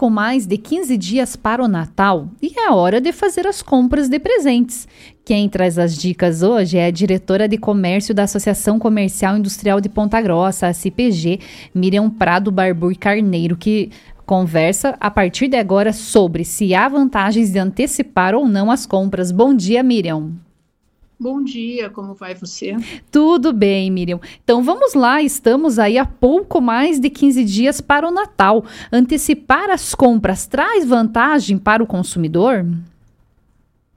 pouco mais de 15 dias para o Natal e é hora de fazer as compras de presentes. Quem traz as dicas hoje é a diretora de comércio da Associação Comercial Industrial de Ponta Grossa, a CPG, Miriam Prado Barbur Carneiro, que conversa a partir de agora sobre se há vantagens de antecipar ou não as compras. Bom dia, Miriam. Bom dia, como vai você? Tudo bem, Miriam. Então vamos lá, estamos aí a pouco mais de 15 dias para o Natal. Antecipar as compras traz vantagem para o consumidor?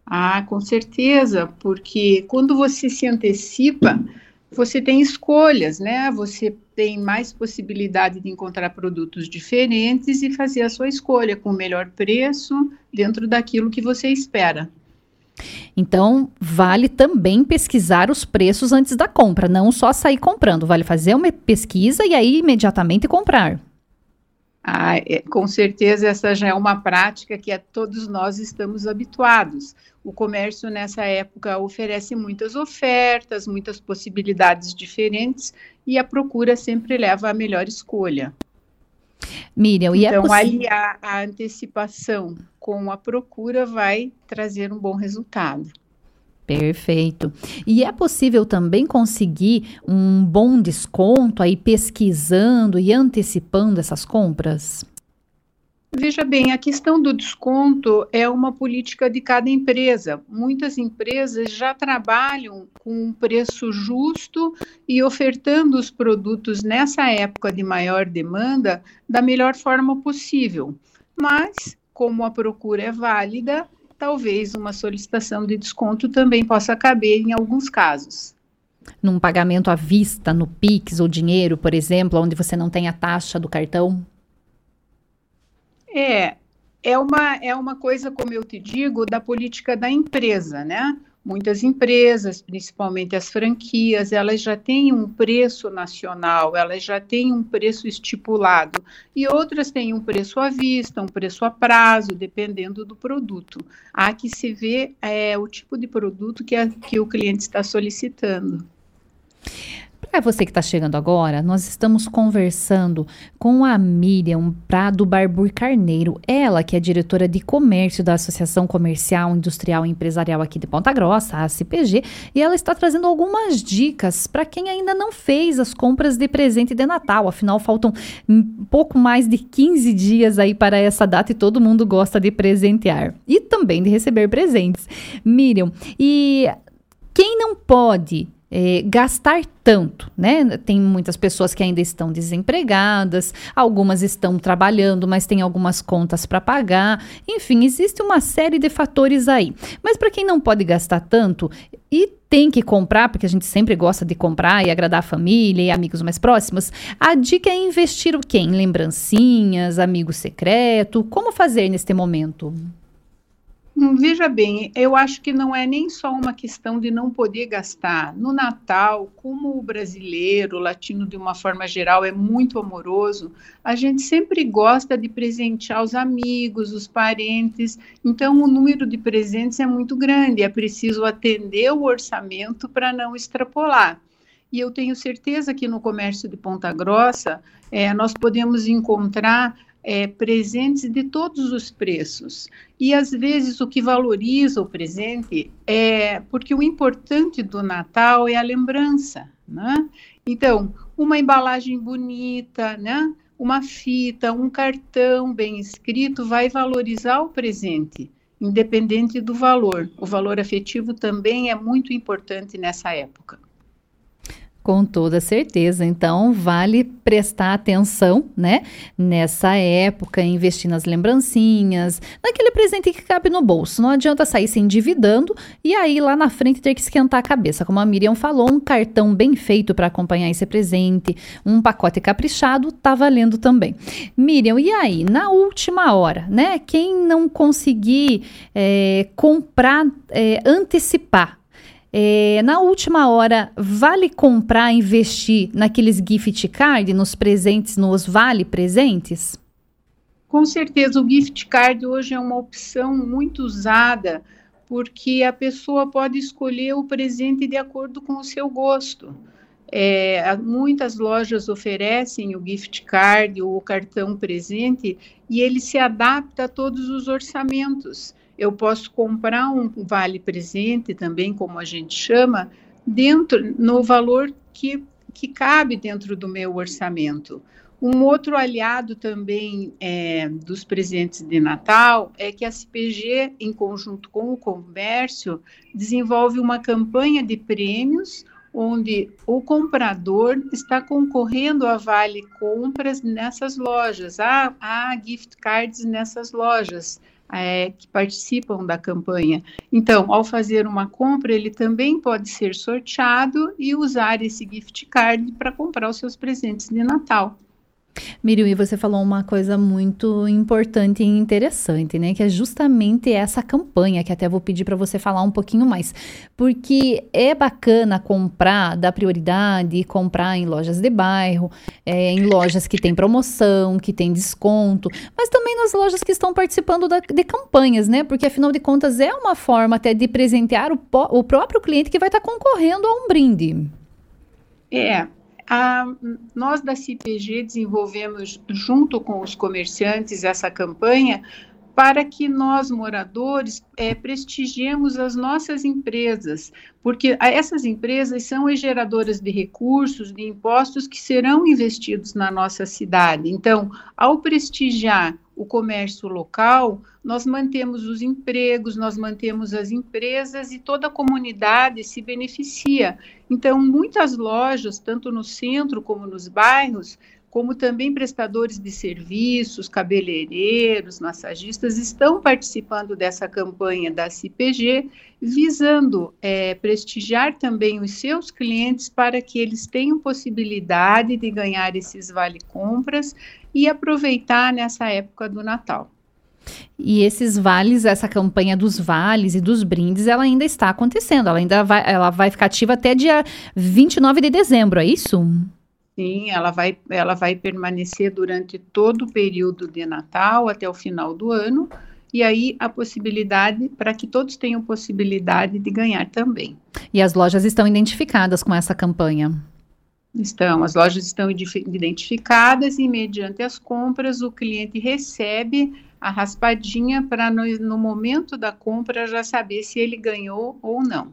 Ah, com certeza, porque quando você se antecipa, você tem escolhas, né? Você tem mais possibilidade de encontrar produtos diferentes e fazer a sua escolha com o melhor preço dentro daquilo que você espera. Então, vale também pesquisar os preços antes da compra, não só sair comprando. Vale fazer uma pesquisa e aí imediatamente comprar. Ah, é, com certeza essa já é uma prática que a todos nós estamos habituados. O comércio nessa época oferece muitas ofertas, muitas possibilidades diferentes e a procura sempre leva à melhor escolha. Miriam, e é então, é aliar a antecipação com a procura vai trazer um bom resultado. Perfeito. E é possível também conseguir um bom desconto aí pesquisando e antecipando essas compras? Veja bem, a questão do desconto é uma política de cada empresa. Muitas empresas já trabalham com um preço justo e ofertando os produtos nessa época de maior demanda da melhor forma possível. Mas, como a procura é válida, talvez uma solicitação de desconto também possa caber em alguns casos. Num pagamento à vista, no Pix ou dinheiro, por exemplo, onde você não tem a taxa do cartão? É, é uma, é uma coisa, como eu te digo, da política da empresa, né? Muitas empresas, principalmente as franquias, elas já têm um preço nacional, elas já têm um preço estipulado, e outras têm um preço à vista, um preço a prazo, dependendo do produto. Há que se ver é, o tipo de produto que, a, que o cliente está solicitando. Para você que está chegando agora, nós estamos conversando com a Miriam Prado Barbur Carneiro, ela que é diretora de comércio da Associação Comercial, Industrial e Empresarial aqui de Ponta Grossa, a ACPG, e ela está trazendo algumas dicas para quem ainda não fez as compras de presente de Natal. Afinal, faltam um pouco mais de 15 dias aí para essa data e todo mundo gosta de presentear e também de receber presentes. Miriam, e quem não pode é, gastar tanto, né? Tem muitas pessoas que ainda estão desempregadas, algumas estão trabalhando, mas tem algumas contas para pagar. Enfim, existe uma série de fatores aí. Mas para quem não pode gastar tanto e tem que comprar, porque a gente sempre gosta de comprar e agradar a família e amigos mais próximos, a dica é investir o quê? Em lembrancinhas, amigo secreto. Como fazer neste momento? Hum, veja bem, eu acho que não é nem só uma questão de não poder gastar. No Natal, como o brasileiro, o latino de uma forma geral, é muito amoroso, a gente sempre gosta de presentear os amigos, os parentes. Então, o número de presentes é muito grande, é preciso atender o orçamento para não extrapolar. E eu tenho certeza que no comércio de Ponta Grossa, é, nós podemos encontrar é, presentes de todos os preços. E às vezes o que valoriza o presente é porque o importante do Natal é a lembrança, né? Então, uma embalagem bonita, né? Uma fita, um cartão bem escrito vai valorizar o presente, independente do valor. O valor afetivo também é muito importante nessa época. Com toda certeza. Então, vale prestar atenção, né? Nessa época, investir nas lembrancinhas, naquele presente que cabe no bolso. Não adianta sair se endividando e aí lá na frente ter que esquentar a cabeça. Como a Miriam falou, um cartão bem feito para acompanhar esse presente, um pacote caprichado, tá valendo também. Miriam, e aí, na última hora, né? Quem não conseguir é, comprar, é, antecipar é, na última hora, vale comprar, investir naqueles gift card, nos presentes, nos vale presentes? Com certeza, o gift card hoje é uma opção muito usada, porque a pessoa pode escolher o presente de acordo com o seu gosto. É, muitas lojas oferecem o gift card ou o cartão presente e ele se adapta a todos os orçamentos. Eu posso comprar um vale presente também, como a gente chama, dentro no valor que, que cabe dentro do meu orçamento. Um outro aliado também é, dos presentes de Natal é que a CPG, em conjunto com o comércio, desenvolve uma campanha de prêmios onde o comprador está concorrendo a vale compras nessas lojas, a, a gift cards nessas lojas. É, que participam da campanha. Então, ao fazer uma compra, ele também pode ser sorteado e usar esse gift card para comprar os seus presentes de Natal. Miriam, e você falou uma coisa muito importante e interessante, né? Que é justamente essa campanha, que até vou pedir para você falar um pouquinho mais. Porque é bacana comprar, dar prioridade, comprar em lojas de bairro, é, em lojas que tem promoção, que tem desconto, mas também nas lojas que estão participando da, de campanhas, né? Porque afinal de contas é uma forma até de presentear o, o próprio cliente que vai estar tá concorrendo a um brinde. É, a, nós da CPG desenvolvemos, junto com os comerciantes, essa campanha para que nós, moradores, é, prestigiemos as nossas empresas, porque essas empresas são as geradoras de recursos, de impostos que serão investidos na nossa cidade. Então, ao prestigiar o comércio local, nós mantemos os empregos, nós mantemos as empresas e toda a comunidade se beneficia. Então, muitas lojas, tanto no centro como nos bairros, como também prestadores de serviços, cabeleireiros, massagistas, estão participando dessa campanha da CPG, visando é, prestigiar também os seus clientes para que eles tenham possibilidade de ganhar esses vale-compras e aproveitar nessa época do Natal. E esses vales, essa campanha dos vales e dos brindes, ela ainda está acontecendo. Ela ainda vai, ela vai ficar ativa até dia 29 de dezembro, é isso? Sim, ela vai, ela vai permanecer durante todo o período de Natal até o final do ano, e aí a possibilidade para que todos tenham possibilidade de ganhar também. E as lojas estão identificadas com essa campanha? Estão, as lojas estão identificadas e mediante as compras o cliente recebe a raspadinha para no, no momento da compra já saber se ele ganhou ou não.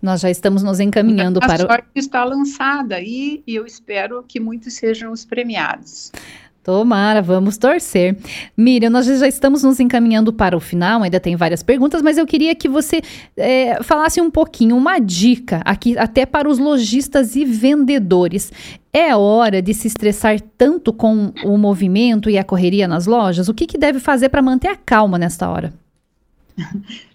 Nós já estamos nos encaminhando a para. A sorte está lançada e, e eu espero que muitos sejam os premiados. Tomara, vamos torcer. Miriam, nós já estamos nos encaminhando para o final, ainda tem várias perguntas, mas eu queria que você é, falasse um pouquinho, uma dica aqui, até para os lojistas e vendedores. É hora de se estressar tanto com o movimento e a correria nas lojas? O que, que deve fazer para manter a calma nesta hora?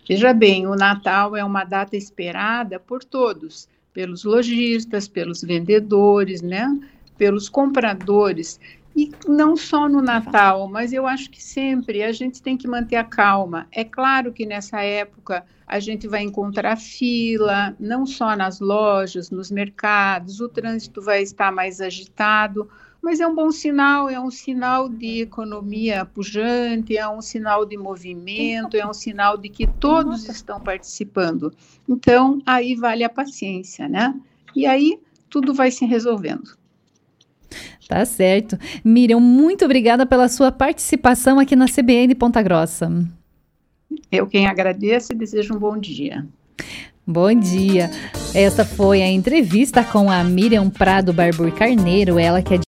Veja bem, o Natal é uma data esperada por todos, pelos lojistas, pelos vendedores, né? Pelos compradores. E não só no Natal, mas eu acho que sempre a gente tem que manter a calma. É claro que nessa época a gente vai encontrar fila, não só nas lojas, nos mercados, o trânsito vai estar mais agitado, mas é um bom sinal, é um sinal de economia pujante, é um sinal de movimento, é um sinal de que todos estão participando. Então, aí vale a paciência, né? E aí tudo vai se resolvendo. Tá certo. Miriam, muito obrigada pela sua participação aqui na CBN Ponta Grossa. Eu quem agradeço e desejo um bom dia. Bom dia. Essa foi a entrevista com a Miriam Prado Barbur Carneiro, ela que é